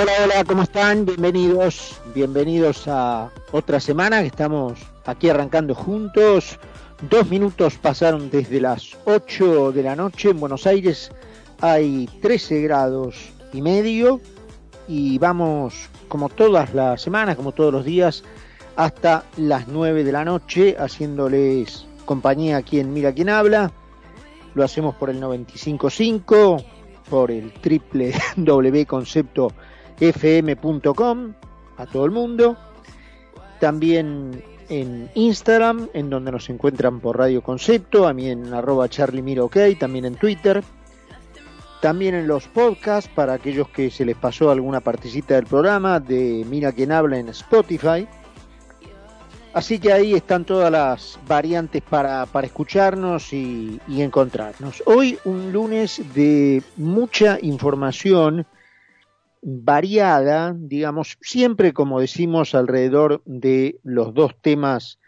hola, hola, ¿cómo están? Bienvenidos, bienvenidos a otra semana que estamos aquí arrancando juntos. Dos minutos pasaron desde las 8 de la noche en Buenos Aires. Hay 13 grados y medio y vamos como todas las semanas, como todos los días, hasta las 9 de la noche haciéndoles compañía aquí en Mira quién habla. Lo hacemos por el 955, por el triple W concepto fm.com a todo el mundo. También en Instagram, en donde nos encuentran por Radio Concepto, a mí en arroba charlie ok, también en Twitter. También en los podcasts, para aquellos que se les pasó alguna partecita del programa, de Mira quien habla en Spotify. Así que ahí están todas las variantes para, para escucharnos y, y encontrarnos. Hoy un lunes de mucha información variada, digamos, siempre como decimos alrededor de los dos temas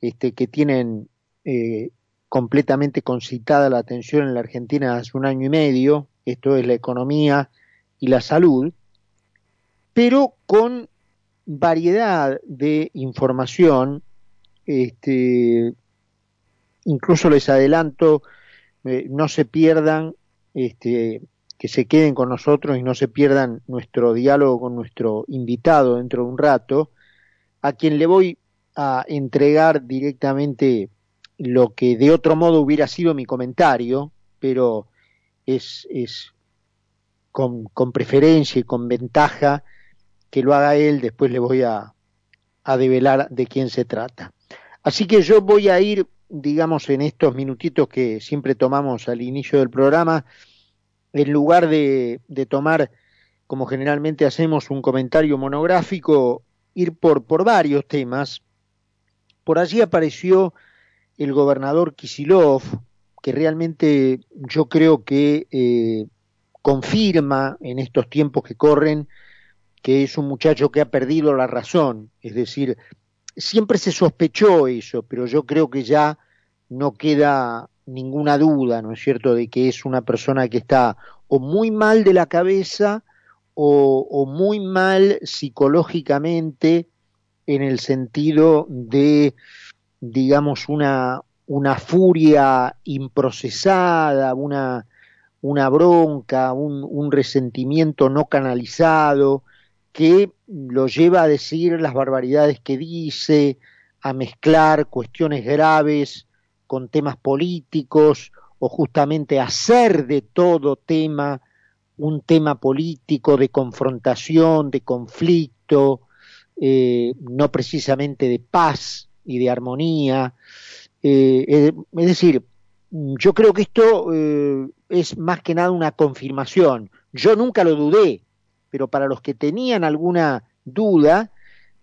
este, que tienen eh, completamente concitada la atención en la Argentina hace un año y medio, esto es la economía y la salud, pero con variedad de información, este, incluso les adelanto, eh, no se pierdan este, que se queden con nosotros y no se pierdan nuestro diálogo con nuestro invitado dentro de un rato, a quien le voy a entregar directamente lo que de otro modo hubiera sido mi comentario, pero es, es con, con preferencia y con ventaja que lo haga él, después le voy a, a develar de quién se trata. Así que yo voy a ir, digamos, en estos minutitos que siempre tomamos al inicio del programa, en lugar de, tomar, como generalmente hacemos, un comentario monográfico, ir por, por varios temas. Por allí apareció el gobernador Kisilov, que realmente yo creo que eh, confirma en estos tiempos que corren que es un muchacho que ha perdido la razón. Es decir, siempre se sospechó eso, pero yo creo que ya no queda ninguna duda, ¿no es cierto?, de que es una persona que está o muy mal de la cabeza o, muy mal psicológicamente en el sentido de, digamos, una, una furia improcesada, una, una bronca, un, un, resentimiento no canalizado, que lo lleva a decir las barbaridades que dice, a mezclar cuestiones graves con temas políticos o justamente hacer de todo tema un tema político de confrontación, de conflicto, eh, no precisamente de paz y de armonía. Eh, eh, es decir, yo creo que esto es más que nada una confirmación. Yo nunca lo dudé, pero para los que tenían alguna duda,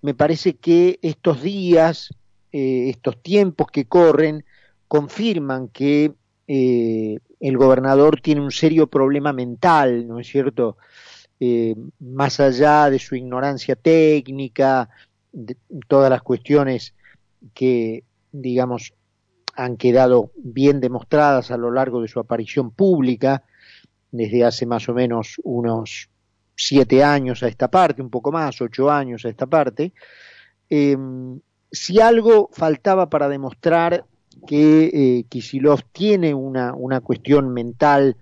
me parece que estos días, estos tiempos que corren, confirman que eh, el gobernador tiene un serio problema mental, ¿no es cierto? Eh, más allá de su ignorancia técnica, de todas las cuestiones que, digamos, han quedado bien demostradas a lo largo de su aparición pública, desde hace más o menos unos siete años a esta parte, un poco más, ocho años a esta parte, eh, si algo faltaba para demostrar que eh, Kisilov tiene una, una cuestión mental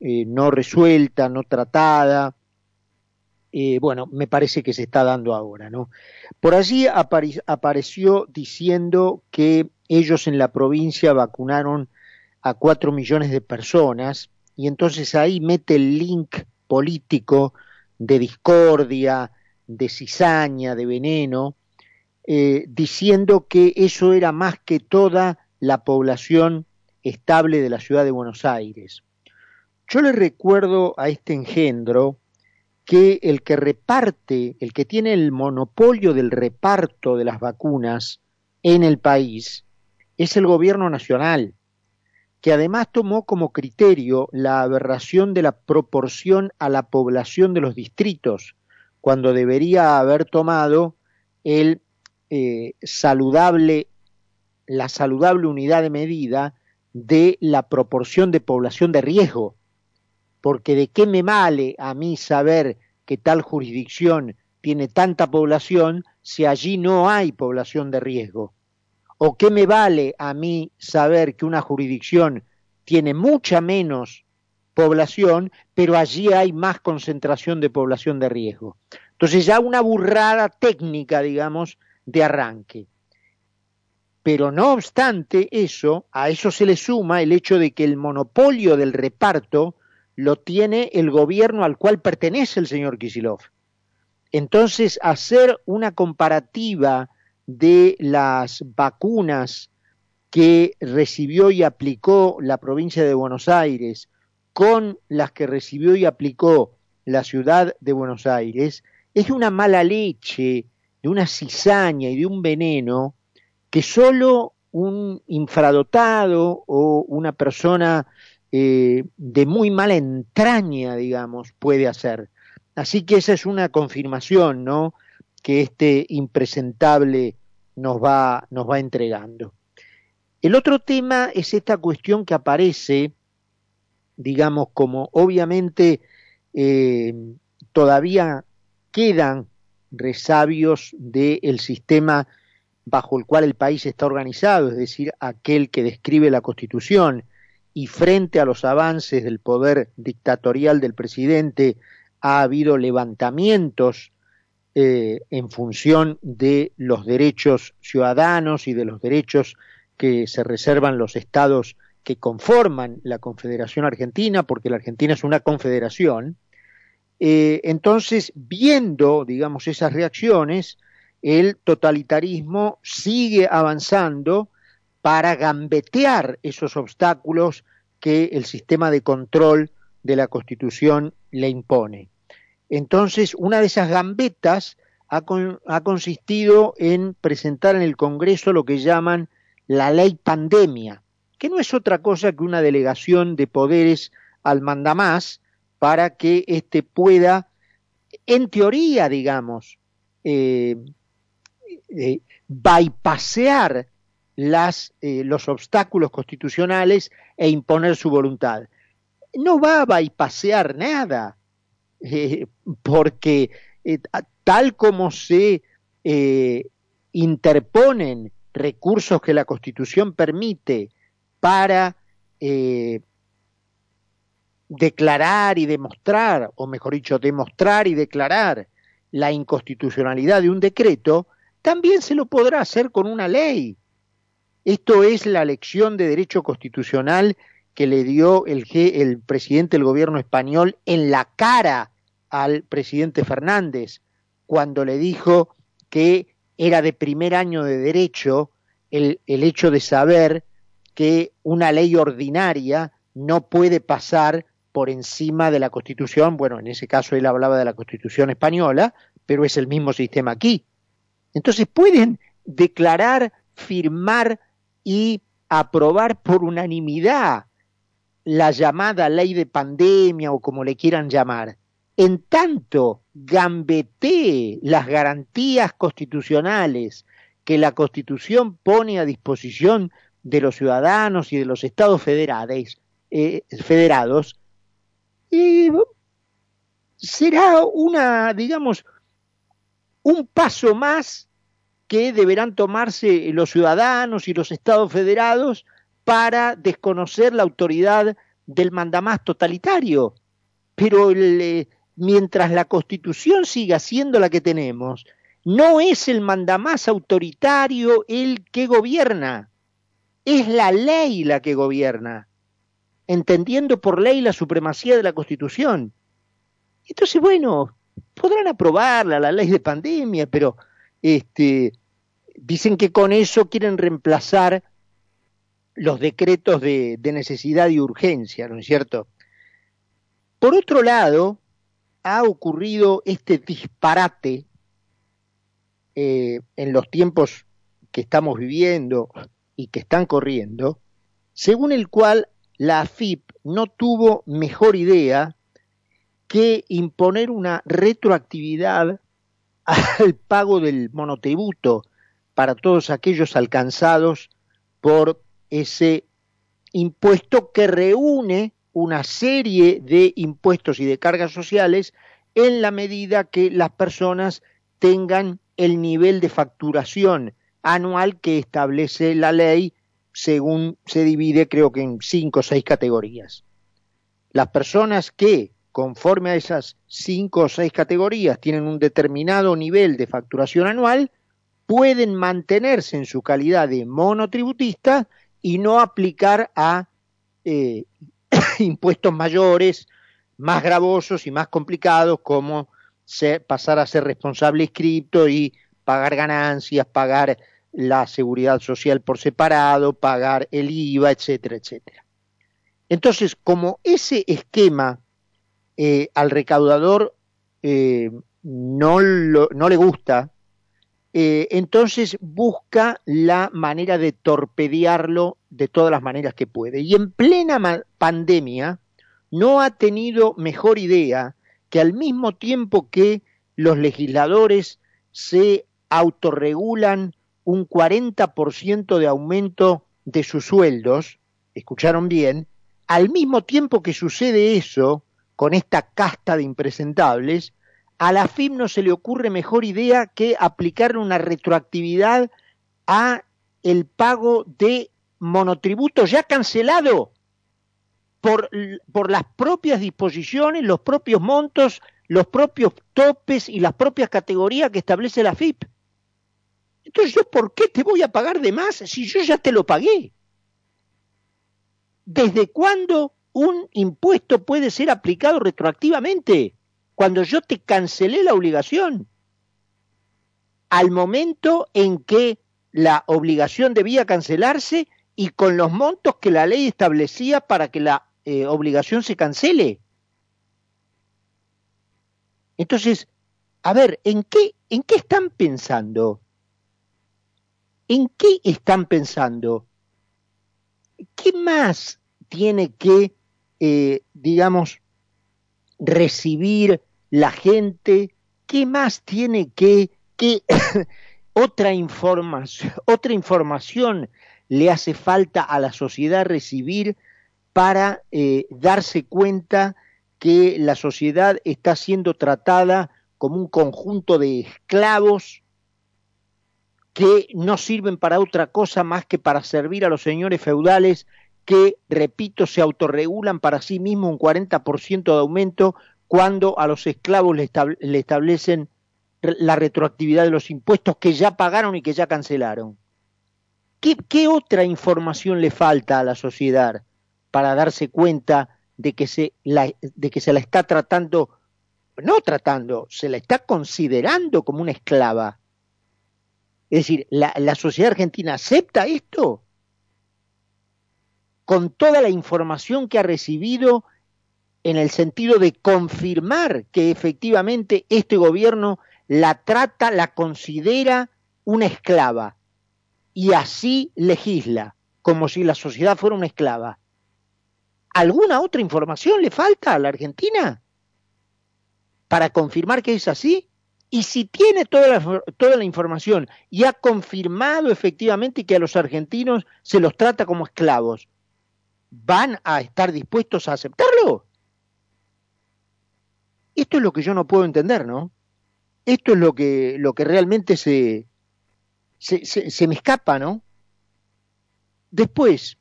eh, no resuelta, no tratada. Eh, bueno, me parece que se está dando ahora, ¿no? Por allí apareció diciendo que ellos en la provincia vacunaron a cuatro millones de personas y entonces ahí mete el link político de discordia, de cizaña, de veneno, diciendo que eso era más que toda la población estable de la ciudad de Buenos Aires. Yo le recuerdo a este engendro que el que reparte, el que tiene el monopolio del reparto de las vacunas en el país, es el gobierno nacional, que además tomó como criterio la aberración de la proporción a la población de los distritos, cuando debería haber tomado el eh, saludable la saludable unidad de medida de la proporción de población de riesgo. Porque de qué me vale a mí saber que tal jurisdicción tiene tanta población si allí no hay población de riesgo? ¿O qué me vale a mí saber que una jurisdicción tiene mucha menos población, pero allí hay más concentración de población de riesgo? Entonces ya una burrada técnica, digamos, de arranque. Pero no obstante eso, a eso se le suma el hecho de que el monopolio del reparto lo tiene el gobierno al cual pertenece el señor Kisilov. Entonces, hacer una comparativa de las vacunas que recibió y aplicó la provincia de Buenos Aires con las que recibió y aplicó la ciudad de Buenos Aires es una mala leche, de una cizaña y de un veneno que solo un infradotado o una persona eh, de muy mala entraña, digamos, puede hacer. Así que esa es una confirmación, ¿no? Que este impresentable nos va, nos va entregando. El otro tema es esta cuestión que aparece, digamos, como obviamente eh, todavía quedan resabios del sistema bajo el cual el país está organizado, es decir, aquel que describe la Constitución, y frente a los avances del poder dictatorial del presidente ha habido levantamientos eh, en función de los derechos ciudadanos y de los derechos que se reservan los estados que conforman la Confederación Argentina, porque la Argentina es una confederación. Eh, entonces, viendo, digamos, esas reacciones, el totalitarismo sigue avanzando para gambetear esos obstáculos que el sistema de control de la Constitución le impone. Entonces, una de esas gambetas ha, consistido en presentar en el Congreso lo que llaman la ley pandemia, que no es otra cosa que una delegación de poderes al mandamás para que éste pueda, en teoría, digamos, eh, eh, bypassear las, eh, los obstáculos constitucionales e imponer su voluntad. No va a bypassear nada, eh, porque eh, tal como se interponen recursos que la Constitución permite para declarar y demostrar, o mejor dicho, demostrar y declarar la inconstitucionalidad de un decreto, también se lo podrá hacer con una ley. Esto es la lección de derecho constitucional que le dio el, presidente del gobierno español en la cara al presidente Fernández cuando le dijo que era de primer año de derecho el hecho de saber que una ley ordinaria no puede pasar por encima de la Constitución, bueno, en ese caso él hablaba de la Constitución española, pero es el mismo sistema aquí. Entonces pueden declarar, firmar y aprobar por unanimidad la llamada ley de pandemia o como le quieran llamar, en tanto gambetee las garantías constitucionales que la Constitución pone a disposición de los ciudadanos y de los estados eh, federados, será una, digamos, un paso más que deberán tomarse los ciudadanos y los estados federados para desconocer la autoridad del mandamás totalitario. Pero eh, mientras la constitución siga siendo la que tenemos, no es el mandamás autoritario el que gobierna, es la ley la que gobierna, entendiendo por ley la supremacía de la constitución. Entonces, bueno, podrán aprobarla, la ley de pandemia, pero este, dicen que con eso quieren reemplazar los decretos de, necesidad y urgencia, ¿no es cierto? Por otro lado, ha ocurrido este disparate eh, en los tiempos que estamos viviendo y que están corriendo, según el cual la AFIP no tuvo mejor idea que imponer una retroactividad al pago del monotributo para todos aquellos alcanzados por ese impuesto que reúne una serie de impuestos y de cargas sociales en la medida que las personas tengan el nivel de facturación anual que establece la ley según se divide creo que en cinco o seis categorías. Las personas que conforme a esas cinco o seis categorías tienen un determinado nivel de facturación anual, pueden mantenerse en su calidad de monotributista y no aplicar a eh, impuestos mayores, más gravosos y más complicados como pasar a ser responsable inscripto y pagar ganancias, pagar la seguridad social por separado, pagar el IVA, etcétera, etcétera. Entonces, como ese esquema eh, al recaudador eh, no, no, le gusta, eh, entonces busca la manera de torpedearlo de todas las maneras que puede. Y en plena pandemia no ha tenido mejor idea que al mismo tiempo que los legisladores se autorregulan un 40% de aumento de sus sueldos, escucharon bien, al mismo tiempo que sucede eso con esta casta de impresentables, a la FIP no se le ocurre mejor idea que aplicarle una retroactividad a el pago de monotributo ya cancelado por, por las propias disposiciones, los propios montos, los propios topes y las propias categorías que establece la FIP. Entonces, ¿yo por qué te voy a pagar de más si yo ya te lo pagué? ¿Desde cuándo un impuesto puede ser aplicado retroactivamente? Cuando yo te cancelé la obligación. Al momento en que la obligación debía cancelarse y con los montos que la ley establecía para que la eh, obligación se cancele. Entonces, a ver, ¿en qué, ¿en qué están pensando? ¿En qué están pensando? ¿Qué más tiene que, eh, digamos, recibir la gente? ¿Qué más tiene que, que otra información, otra información le hace falta a la sociedad recibir para eh, darse cuenta que la sociedad está siendo tratada como un conjunto de esclavos que no sirven para otra cosa más que para servir a los señores feudales que, repito, se autorregulan para sí mismos un 40% de aumento cuando a los esclavos le, establecen la retroactividad de los impuestos que ya pagaron y que ya cancelaron. ¿Qué, otra información le falta a la sociedad para darse cuenta de que, se la, de que se la está tratando, no tratando, se la está considerando como una esclava? Es decir, ¿la, la sociedad argentina acepta esto? Con toda la información que ha recibido en el sentido de confirmar que efectivamente este gobierno la trata, la considera una esclava y así legisla, como si la sociedad fuera una esclava. ¿Alguna otra información le falta a la Argentina para confirmar que es así? Y si tiene toda la, toda la información y ha confirmado efectivamente que a los argentinos se los trata como esclavos, ¿van a estar dispuestos a aceptarlo? Esto es lo que yo no puedo entender, ¿no? Esto es lo que, lo que realmente se, se, me escapa, ¿no? Después,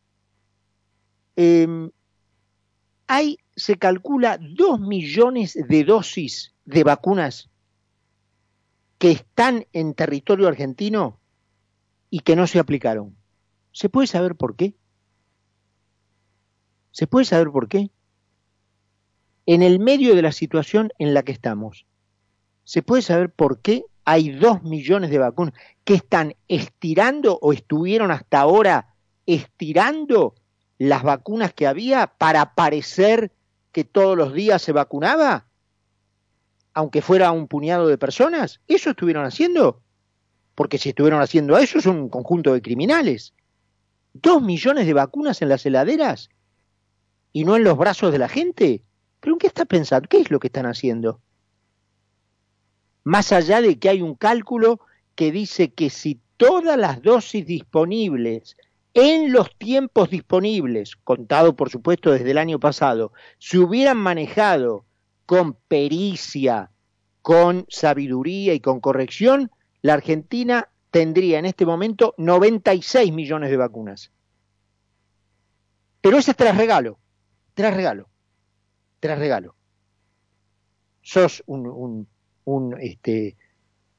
em, hay, se calcula dos millones de dosis de vacunas que están en territorio argentino y que no se aplicaron. ¿Se puede saber por qué? ¿Se puede saber por qué? En el medio de la situación en la que estamos, ¿se puede saber por qué hay dos millones de vacunas que están estirando o estuvieron hasta ahora estirando las vacunas que había para parecer que todos los días se vacunaba, aunque fuera un puñado de personas. ¿Eso estuvieron haciendo? Porque si estuvieron haciendo eso son un conjunto de criminales. Dos millones de vacunas en las heladeras y no en los brazos de la gente. ¿Pero en qué está pensando? ¿Qué es lo que están haciendo? Más allá de que hay un cálculo que dice que si todas las dosis disponibles en los tiempos disponibles, contado por supuesto desde el año pasado, se hubieran manejado con pericia, con sabiduría y con corrección, la Argentina tendría en este momento 96 millones de vacunas. Pero ese es tras regalo, tras regalo, tras regalo. Sos un, un, este,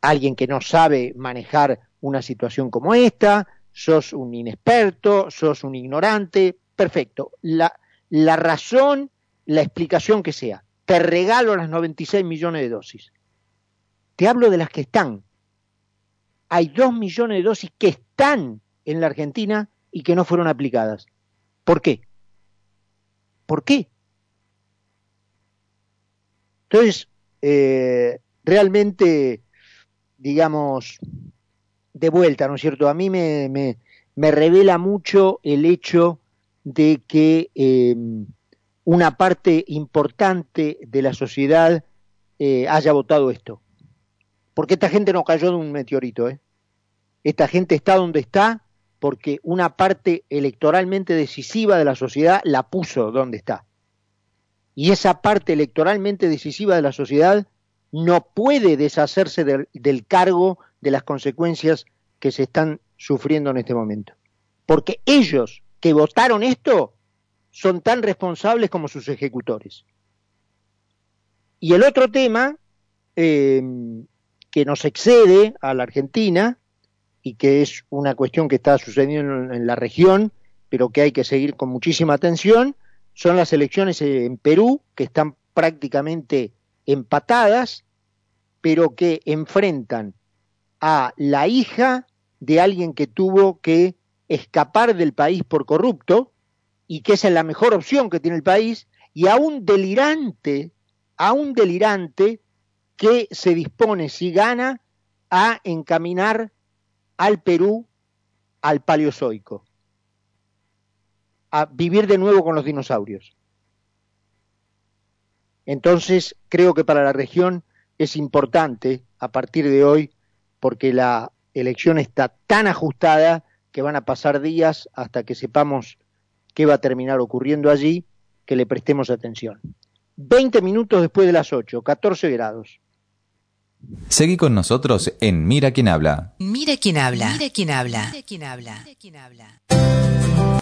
alguien que no sabe manejar una situación como esta, sos un inexperto, sos un ignorante, perfecto. La, la razón, la explicación que sea. Te regalo las 96 millones de dosis. Te hablo de las que están. Hay 2 millones de dosis que están en la Argentina y que no fueron aplicadas. ¿Por qué? ¿Por qué? Entonces, eh, realmente, digamos, de vuelta, ¿no es cierto? A mí me, me, revela mucho el hecho de que em, una parte importante de la sociedad eh, haya votado esto. Porque esta gente no cayó de un meteorito, ¿eh? Esta gente está donde está porque una parte electoralmente decisiva de la sociedad la puso donde está. Y esa parte electoralmente decisiva de la sociedad no puede deshacerse del, cargo de las consecuencias que se están sufriendo en este momento. Porque ellos que votaron esto son tan responsables como sus ejecutores. Y el otro tema eh, que nos excede a la Argentina y que es una cuestión que está sucediendo en, la región, pero que hay que seguir con muchísima atención, son las elecciones en Perú, que están prácticamente empatadas, pero que enfrentan a la hija de alguien que tuvo que escapar del país por corrupto, y que esa es la mejor opción que tiene el país, y a un delirante, a un delirante que se dispone, si gana, a encaminar al Perú al paleozoico, a vivir de nuevo con los dinosaurios. Entonces, creo que para la región es importante a partir de hoy, porque la elección está tan ajustada que van a pasar días hasta que sepamos qué va a terminar ocurriendo allí, que le prestemos atención. 20 minutos después de las 8, 14 grados. Seguí con nosotros en Mira quién habla. Mira quién habla. Mira quién habla. Mira quién habla. Mira quién habla.